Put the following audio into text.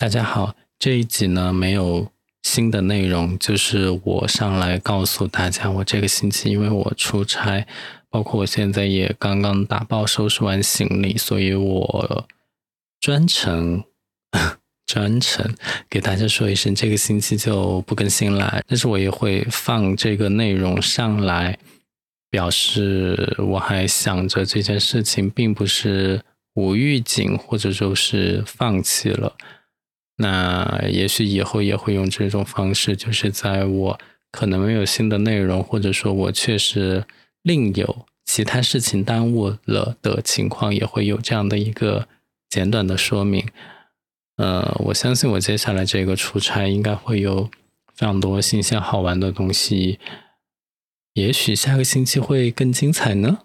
大家好，这一集呢没有新的内容，就是我上来告诉大家，我这个星期因为我出差，包括我现在也刚刚打包收拾完行李，所以我专程 专程给大家说一声，这个星期就不更新了。但是我也会放这个内容上来，表示我还想着这件事情并不是无预警，或者就是放弃了。那也许以后也会用这种方式，就是在我可能没有新的内容，或者说我确实另有其他事情耽误了的情况，也会有这样的一个简短的说明。呃，我相信我接下来这个出差应该会有非常多新鲜好玩的东西，也许下个星期会更精彩呢。